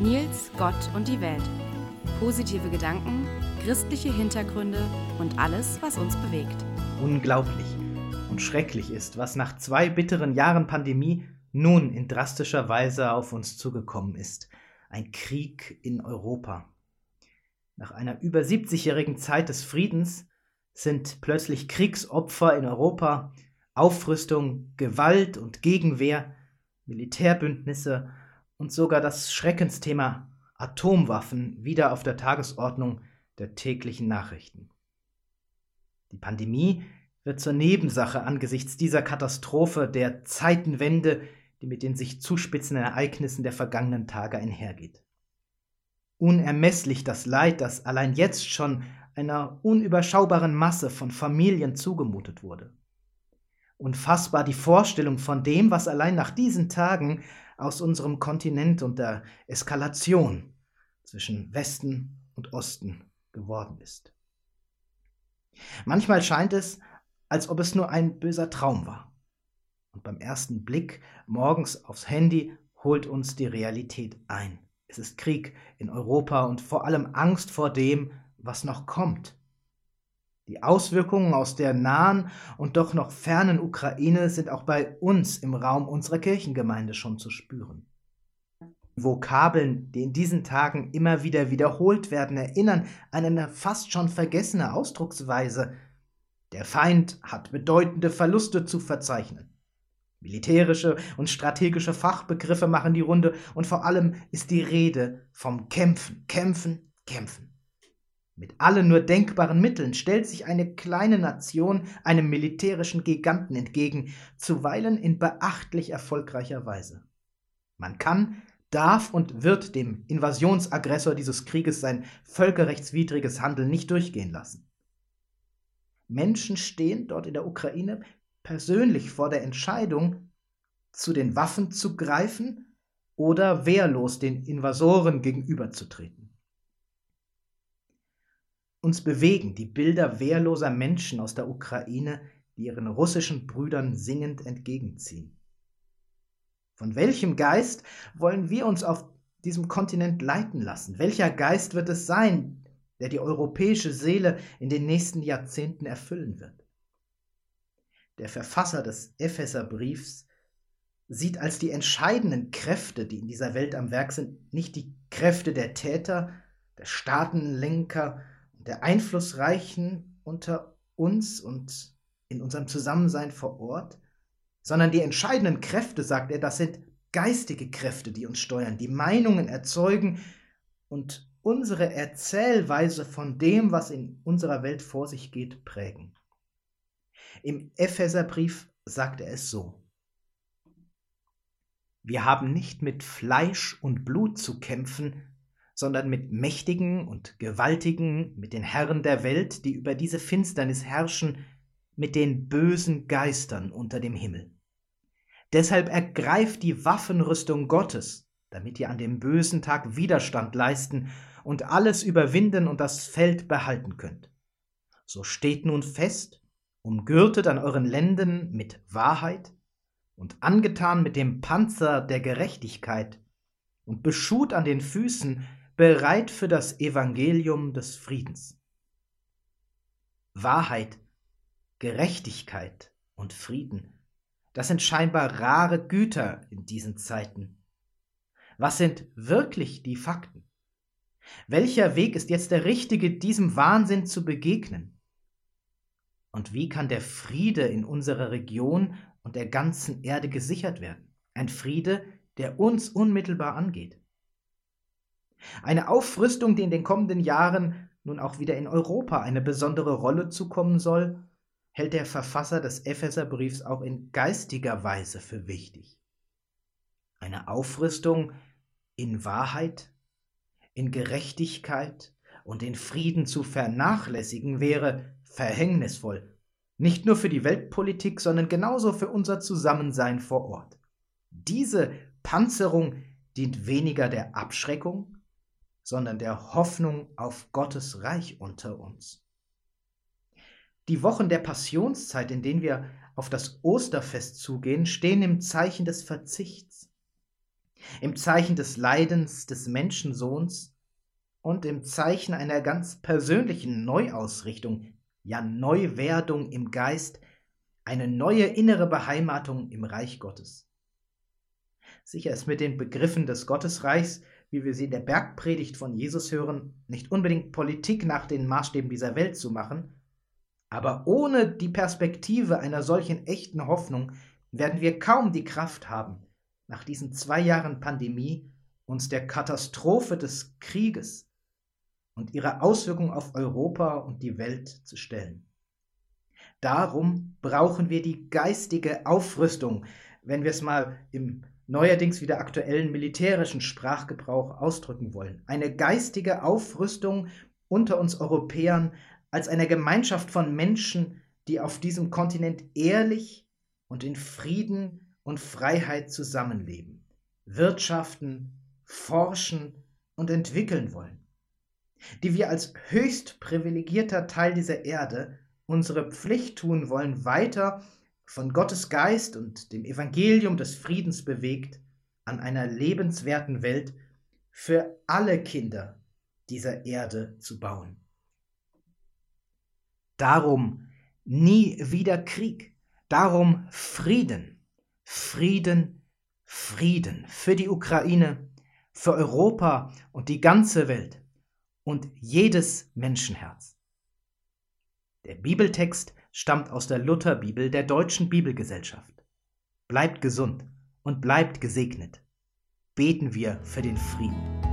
Nils, Gott und die Welt. Positive Gedanken, christliche Hintergründe und alles, was uns bewegt. Unglaublich und schrecklich ist, was nach zwei bitteren Jahren Pandemie nun in drastischer Weise auf uns zugekommen ist. Ein Krieg in Europa. Nach einer über 70-jährigen Zeit des Friedens sind plötzlich Kriegsopfer in Europa, Aufrüstung, Gewalt und Gegenwehr, Militärbündnisse und sogar das Schreckensthema Atomwaffen wieder auf der Tagesordnung der täglichen Nachrichten. Die Pandemie wird zur Nebensache angesichts dieser Katastrophe der Zeitenwende, die mit den sich zuspitzenden Ereignissen der vergangenen Tage einhergeht. Unermesslich das Leid, das allein jetzt schon einer unüberschaubaren Masse von Familien zugemutet wurde. Unfassbar die Vorstellung von dem, was allein nach diesen Tagen aus unserem Kontinent und der Eskalation zwischen Westen und Osten geworden ist. Manchmal scheint es, als ob es nur ein böser Traum war. Und beim ersten Blick morgens aufs Handy holt uns die Realität ein. Es ist Krieg in Europa und vor allem Angst vor dem, was noch kommt. Die Auswirkungen aus der nahen und doch noch fernen Ukraine sind auch bei uns im Raum unserer Kirchengemeinde schon zu spüren. Vokabeln, die in diesen Tagen immer wieder wiederholt werden, erinnern an eine fast schon vergessene Ausdrucksweise. Der Feind hat bedeutende Verluste zu verzeichnen. Militärische und strategische Fachbegriffe machen die Runde und vor allem ist die Rede vom Kämpfen, Kämpfen, Kämpfen. Mit allen nur denkbaren Mitteln stellt sich eine kleine Nation einem militärischen Giganten entgegen, zuweilen in beachtlich erfolgreicher Weise. Man kann, darf und wird dem Invasionsaggressor dieses Krieges sein völkerrechtswidriges Handeln nicht durchgehen lassen. Menschen stehen dort in der Ukraine persönlich vor der Entscheidung, zu den Waffen zu greifen oder wehrlos den Invasoren gegenüberzutreten. Uns bewegen die Bilder wehrloser Menschen aus der Ukraine, die ihren russischen Brüdern singend entgegenziehen. Von welchem Geist wollen wir uns auf diesem Kontinent leiten lassen? Welcher Geist wird es sein, der die europäische Seele in den nächsten Jahrzehnten erfüllen wird? Der Verfasser des Epheserbriefs sieht als die entscheidenden Kräfte, die in dieser Welt am Werk sind, nicht die Kräfte der Täter, der Staatenlenker der Einflussreichen unter uns und in unserem Zusammensein vor Ort, sondern die entscheidenden Kräfte, sagt er, das sind geistige Kräfte, die uns steuern, die Meinungen erzeugen und unsere Erzählweise von dem, was in unserer Welt vor sich geht, prägen. Im Epheserbrief sagt er es so. Wir haben nicht mit Fleisch und Blut zu kämpfen, sondern mit Mächtigen und Gewaltigen, mit den Herren der Welt, die über diese Finsternis herrschen, mit den bösen Geistern unter dem Himmel. Deshalb ergreift die Waffenrüstung Gottes, damit ihr an dem bösen Tag Widerstand leisten und alles überwinden und das Feld behalten könnt. So steht nun fest, umgürtet an euren Lenden mit Wahrheit und angetan mit dem Panzer der Gerechtigkeit und beschut an den Füßen bereit für das Evangelium des Friedens. Wahrheit, Gerechtigkeit und Frieden, das sind scheinbar rare Güter in diesen Zeiten. Was sind wirklich die Fakten? Welcher Weg ist jetzt der richtige, diesem Wahnsinn zu begegnen? Und wie kann der Friede in unserer Region und der ganzen Erde gesichert werden? Ein Friede, der uns unmittelbar angeht. Eine Aufrüstung, die in den kommenden Jahren nun auch wieder in Europa eine besondere Rolle zukommen soll, hält der Verfasser des Epheserbriefs auch in geistiger Weise für wichtig. Eine Aufrüstung in Wahrheit, in Gerechtigkeit und in Frieden zu vernachlässigen wäre verhängnisvoll, nicht nur für die Weltpolitik, sondern genauso für unser Zusammensein vor Ort. Diese Panzerung dient weniger der Abschreckung, sondern der Hoffnung auf Gottes Reich unter uns. Die Wochen der Passionszeit, in denen wir auf das Osterfest zugehen, stehen im Zeichen des Verzichts. Im Zeichen des Leidens des Menschensohns und im Zeichen einer ganz persönlichen Neuausrichtung, ja Neuwerdung im Geist, eine neue innere Beheimatung im Reich Gottes. Sicher ist mit den Begriffen des Gottesreichs, wie wir sie in der Bergpredigt von Jesus hören, nicht unbedingt Politik nach den Maßstäben dieser Welt zu machen, aber ohne die Perspektive einer solchen echten Hoffnung werden wir kaum die Kraft haben, nach diesen zwei Jahren Pandemie uns der Katastrophe des Krieges und ihrer Auswirkungen auf Europa und die Welt zu stellen. Darum brauchen wir die geistige Aufrüstung, wenn wir es mal im neuerdings wieder aktuellen militärischen Sprachgebrauch ausdrücken wollen. Eine geistige Aufrüstung unter uns Europäern als einer Gemeinschaft von Menschen, die auf diesem Kontinent ehrlich und in Frieden und Freiheit zusammenleben, wirtschaften, forschen und entwickeln wollen, die wir als höchst privilegierter Teil dieser Erde unsere Pflicht tun wollen, weiter von Gottes Geist und dem Evangelium des Friedens bewegt, an einer lebenswerten Welt für alle Kinder dieser Erde zu bauen. Darum nie wieder Krieg, darum Frieden, Frieden, Frieden für die Ukraine, für Europa und die ganze Welt und jedes Menschenherz. Der Bibeltext stammt aus der Lutherbibel der Deutschen Bibelgesellschaft. Bleibt gesund und bleibt gesegnet. Beten wir für den Frieden.